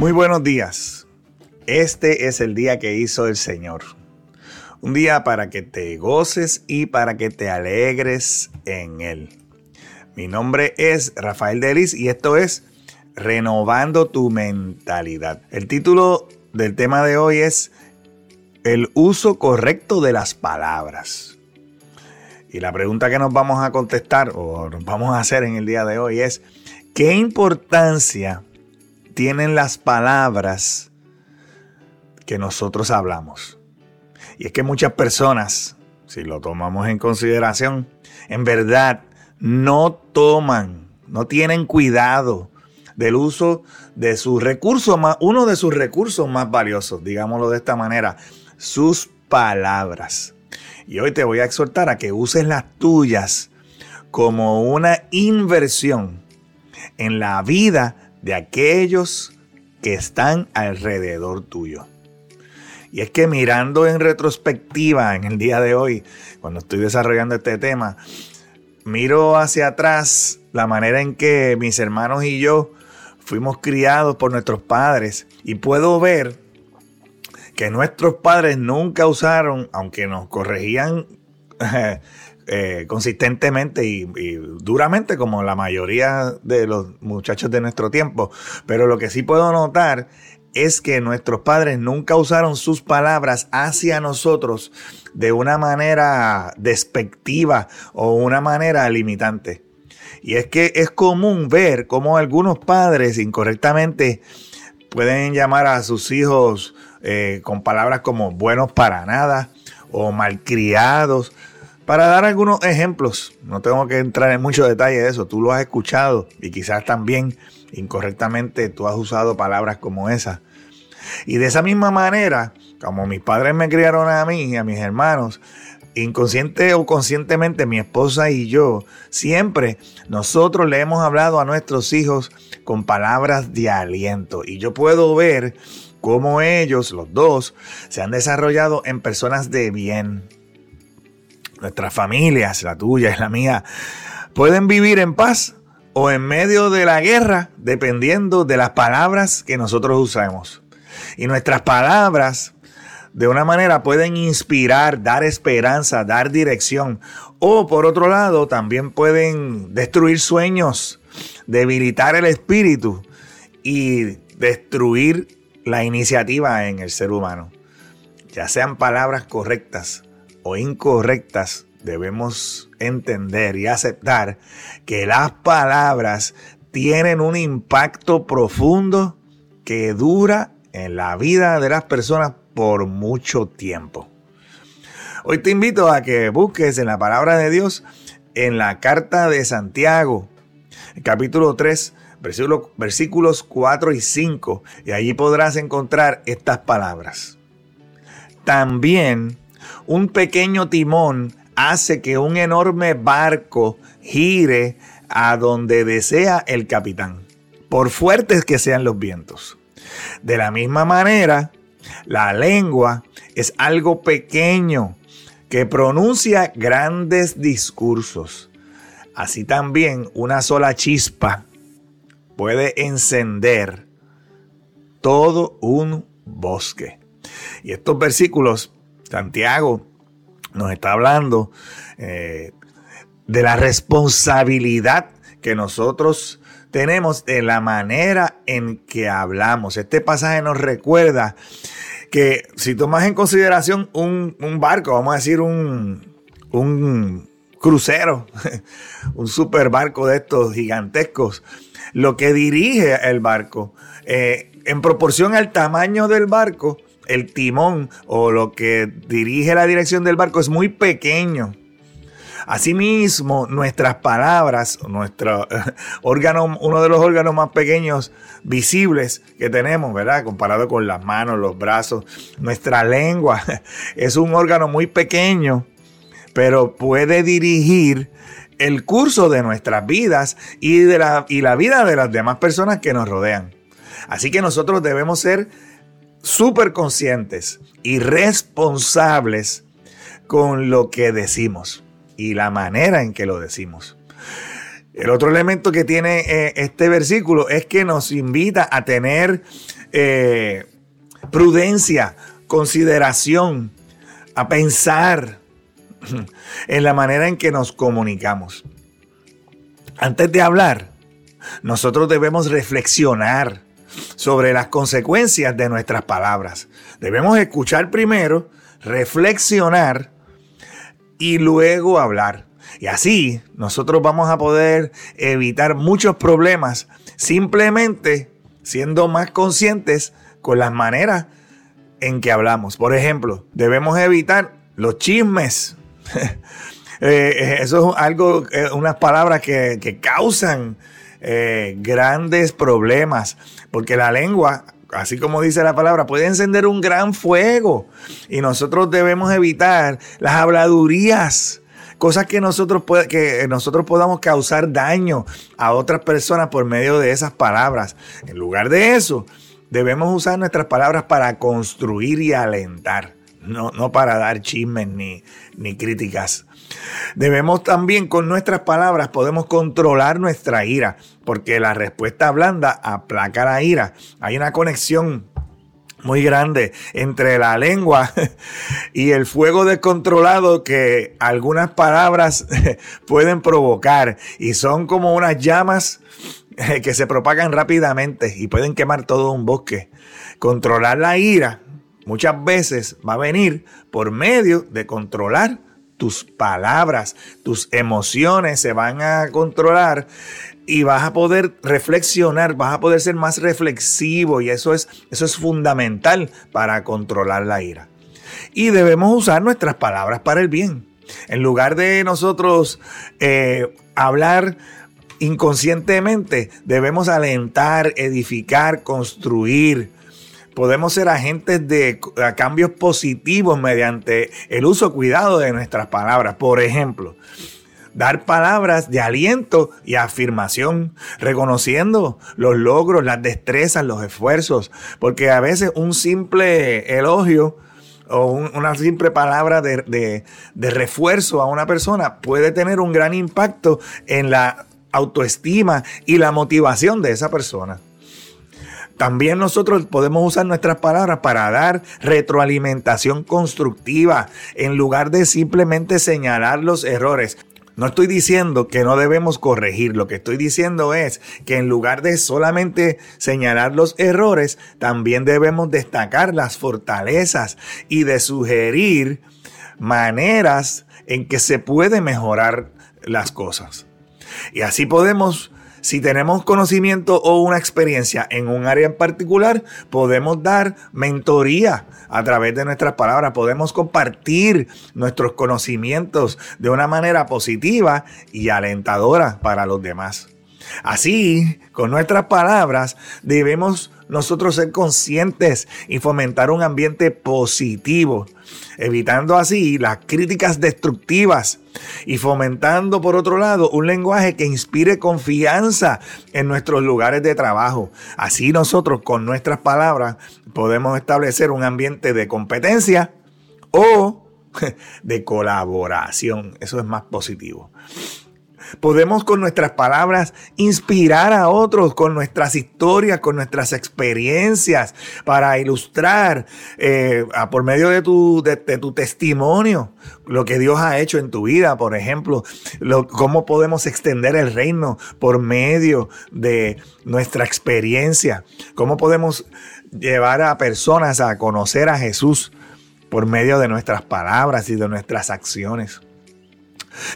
Muy buenos días. Este es el día que hizo el Señor. Un día para que te goces y para que te alegres en Él. Mi nombre es Rafael Delis y esto es Renovando tu mentalidad. El título del tema de hoy es El uso correcto de las palabras. Y la pregunta que nos vamos a contestar o nos vamos a hacer en el día de hoy es ¿qué importancia tienen las palabras que nosotros hablamos? Y es que muchas personas, si lo tomamos en consideración, en verdad no toman, no tienen cuidado del uso de sus recursos más, uno de sus recursos más valiosos, digámoslo de esta manera, sus palabras. Y hoy te voy a exhortar a que uses las tuyas como una inversión en la vida de aquellos que están alrededor tuyo. Y es que mirando en retrospectiva en el día de hoy, cuando estoy desarrollando este tema, miro hacia atrás la manera en que mis hermanos y yo fuimos criados por nuestros padres y puedo ver que nuestros padres nunca usaron, aunque nos corregían eh, consistentemente y, duramente como la mayoría de los muchachos de nuestro tiempo, pero lo que sí puedo notar es que nuestros padres nunca usaron sus palabras hacia nosotros de una manera despectiva o una manera limitante. Y es que es común ver cómo algunos padres incorrectamente pueden llamar a sus hijos eh, con palabras como buenos para nada o malcriados. Para dar algunos ejemplos, no tengo que entrar en mucho detalle de eso, tú lo has escuchado y quizás también incorrectamente tú has usado palabras como esas. Y de esa misma manera, como mis padres me criaron a mí y a mis hermanos, inconsciente o conscientemente mi esposa y yo, siempre nosotros le hemos hablado a nuestros hijos con palabras de aliento. Y yo puedo ver cómo ellos, los dos, se han desarrollado en personas de bien. Nuestras familias, la tuya y la mía, pueden vivir en paz o en medio de la guerra, dependiendo de las palabras que nosotros usamos. Y nuestras palabras, de una manera, pueden inspirar, dar esperanza, dar dirección. O por otro lado, también pueden destruir sueños, debilitar el espíritu y destruir la iniciativa en el ser humano. Ya sean palabras correctas o incorrectas, debemos entender y aceptar que las palabras tienen un impacto profundo que dura en la vida de las personas por mucho tiempo. Hoy te invito a que busques en la palabra de Dios en la carta de Santiago, capítulo 3, versículos 4 y 5, y allí podrás encontrar estas palabras. También un pequeño timón hace que un enorme barco gire a donde desea el capitán, por fuertes que sean los vientos. De la misma manera, la lengua es algo pequeño que pronuncia grandes discursos. Así también una sola chispa puede encender todo un bosque. Y estos versículos, Santiago nos está hablando eh, de la responsabilidad que nosotros tenemos de la manera en que hablamos. Este pasaje nos recuerda que si tomas en consideración un, barco, vamos a decir un, un crucero, un super barco de estos gigantescos, lo que dirige el barco, eh, en proporción al tamaño del barco, el timón o lo que dirige la dirección del barco es muy pequeño. Asimismo, nuestras palabras, nuestro órgano, uno de los órganos más pequeños visibles que tenemos, ¿verdad? Comparado con las manos, los brazos, nuestra lengua es un órgano muy pequeño, pero puede dirigir el curso de nuestras vidas y, de la, y la vida de las demás personas que nos rodean. Así que nosotros debemos ser súper conscientes y responsables con lo que decimos y la manera en que lo decimos. El otro elemento que tiene eh, este versículo es que nos invita a tener eh, prudencia, consideración, a pensar en la manera en que nos comunicamos. Antes de hablar, nosotros debemos reflexionar sobre las consecuencias de nuestras palabras. Debemos escuchar primero, reflexionar y luego hablar. Y así nosotros vamos a poder evitar muchos problemas simplemente siendo más conscientes con las maneras en que hablamos. Por ejemplo, debemos evitar los chismes. Eh, eh, eso es algo, eh, unas palabras que, causan grandes problemas, porque la lengua así como dice la palabra, puede encender un gran fuego. Y nosotros debemos evitar las habladurías, cosas que nosotros, que nosotros podamos causar daño a otras personas por medio de esas palabras. En lugar de eso, debemos usar nuestras palabras para construir y alentar. No, no para dar chismes ni, ni críticas. Debemos también con nuestras palabras podemos controlar nuestra ira, porque la respuesta blanda aplaca la ira. Hay una conexión muy grande entre la lengua y el fuego descontrolado que algunas palabras pueden provocar y son como unas llamas que se propagan rápidamente y pueden quemar todo un bosque. Controlar la ira muchas veces va a venir por medio de controlar tus palabras, tus emociones se van a controlar y vas a poder reflexionar, vas a poder ser más reflexivo y eso es, eso es fundamental para controlar la ira. Y debemos usar nuestras palabras para el bien. En lugar de nosotros eh, hablar inconscientemente, debemos alentar, edificar, construir, podemos ser agentes de cambios positivos mediante el uso cuidado de nuestras palabras. Por ejemplo, dar palabras de aliento y afirmación, reconociendo los logros, las destrezas, los esfuerzos, porque a veces un simple elogio o una simple palabra de, refuerzo a una persona puede tener un gran impacto en la autoestima y la motivación de esa persona. También nosotros podemos usar nuestras palabras para dar retroalimentación constructiva en lugar de simplemente señalar los errores. No estoy diciendo que no debemos corregir, lo que estoy diciendo es que en lugar de solamente señalar los errores, también debemos destacar las fortalezas y de sugerir maneras en que se puede mejorar las cosas. Y así podemos si tenemos conocimiento o una experiencia en un área en particular, podemos dar mentoría a través de nuestras palabras, podemos compartir nuestros conocimientos de una manera positiva y alentadora para los demás. Así, con nuestras palabras, debemos nosotros ser conscientes y fomentar un ambiente positivo, evitando así las críticas destructivas y fomentando, por otro lado, un lenguaje que inspire confianza en nuestros lugares de trabajo. Así nosotros, con nuestras palabras, podemos establecer un ambiente de competencia o de colaboración. Eso es más positivo. Podemos con nuestras palabras inspirar a otros con nuestras historias, con nuestras experiencias, para ilustrar eh, por medio de tu, de, tu, testimonio lo que Dios ha hecho en tu vida, por ejemplo, cómo podemos extender el reino por medio de nuestra experiencia, cómo podemos llevar a personas a conocer a Jesús por medio de nuestras palabras y de nuestras acciones.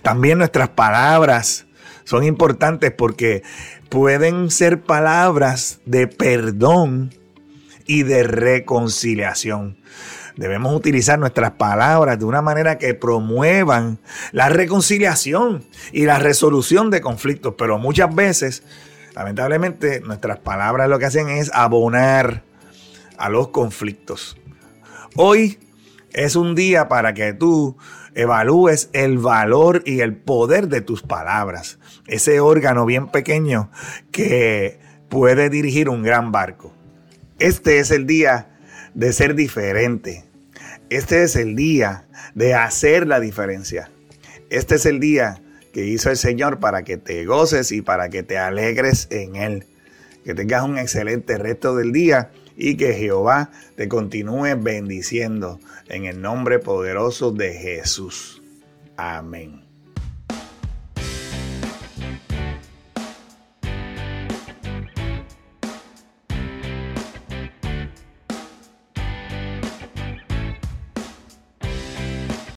También nuestras palabras son importantes porque pueden ser palabras de perdón y de reconciliación. Debemos utilizar nuestras palabras de una manera que promuevan la reconciliación y la resolución de conflictos, pero muchas veces, lamentablemente, nuestras palabras lo que hacen es abonar a los conflictos. Hoy es un día para que tú evalúes el valor y el poder de tus palabras. Ese órgano bien pequeño que puede dirigir un gran barco. Este es el día de ser diferente. Este es el día de hacer la diferencia. Este es el día que hizo el Señor para que te goces y para que te alegres en Él. Que tengas un excelente resto del día y que Jehová te continúe bendiciendo en el nombre poderoso de Jesús. Amén.